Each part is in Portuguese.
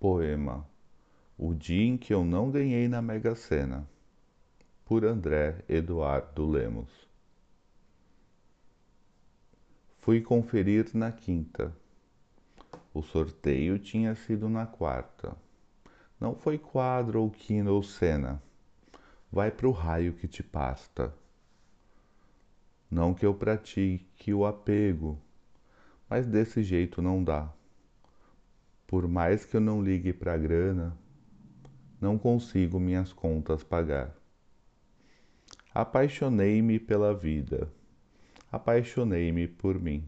Poema O dia em que eu não ganhei na Mega Sena, por André Eduardo Lemos. Fui conferir na quinta. O sorteio tinha sido na quarta. Não foi quadro ou quina ou cena. Vai pro raio que te pasta. Não que eu pratique o apego, mas desse jeito não dá. Por mais que eu não ligue para a grana, não consigo minhas contas pagar. Apaixonei-me pela vida, apaixonei-me por mim,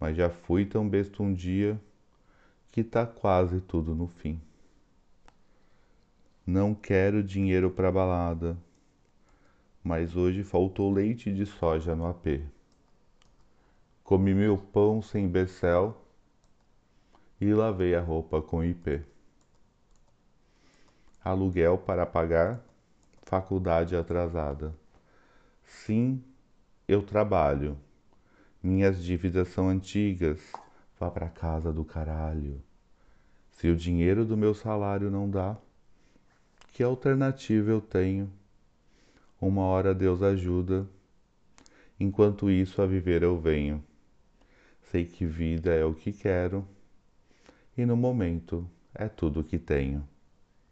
mas já fui tão besta um dia que tá quase tudo no fim. Não quero dinheiro para balada, mas hoje faltou leite de soja no AP. Comi meu pão sem becel e lavei a roupa com IP. Aluguel para pagar, faculdade atrasada. Sim, eu trabalho. Minhas dívidas são antigas. Vá para casa do caralho. Se o dinheiro do meu salário não dá, que alternativa eu tenho? Uma hora Deus ajuda, enquanto isso a viver eu venho. Sei que vida é o que quero e no momento é tudo o que tenho.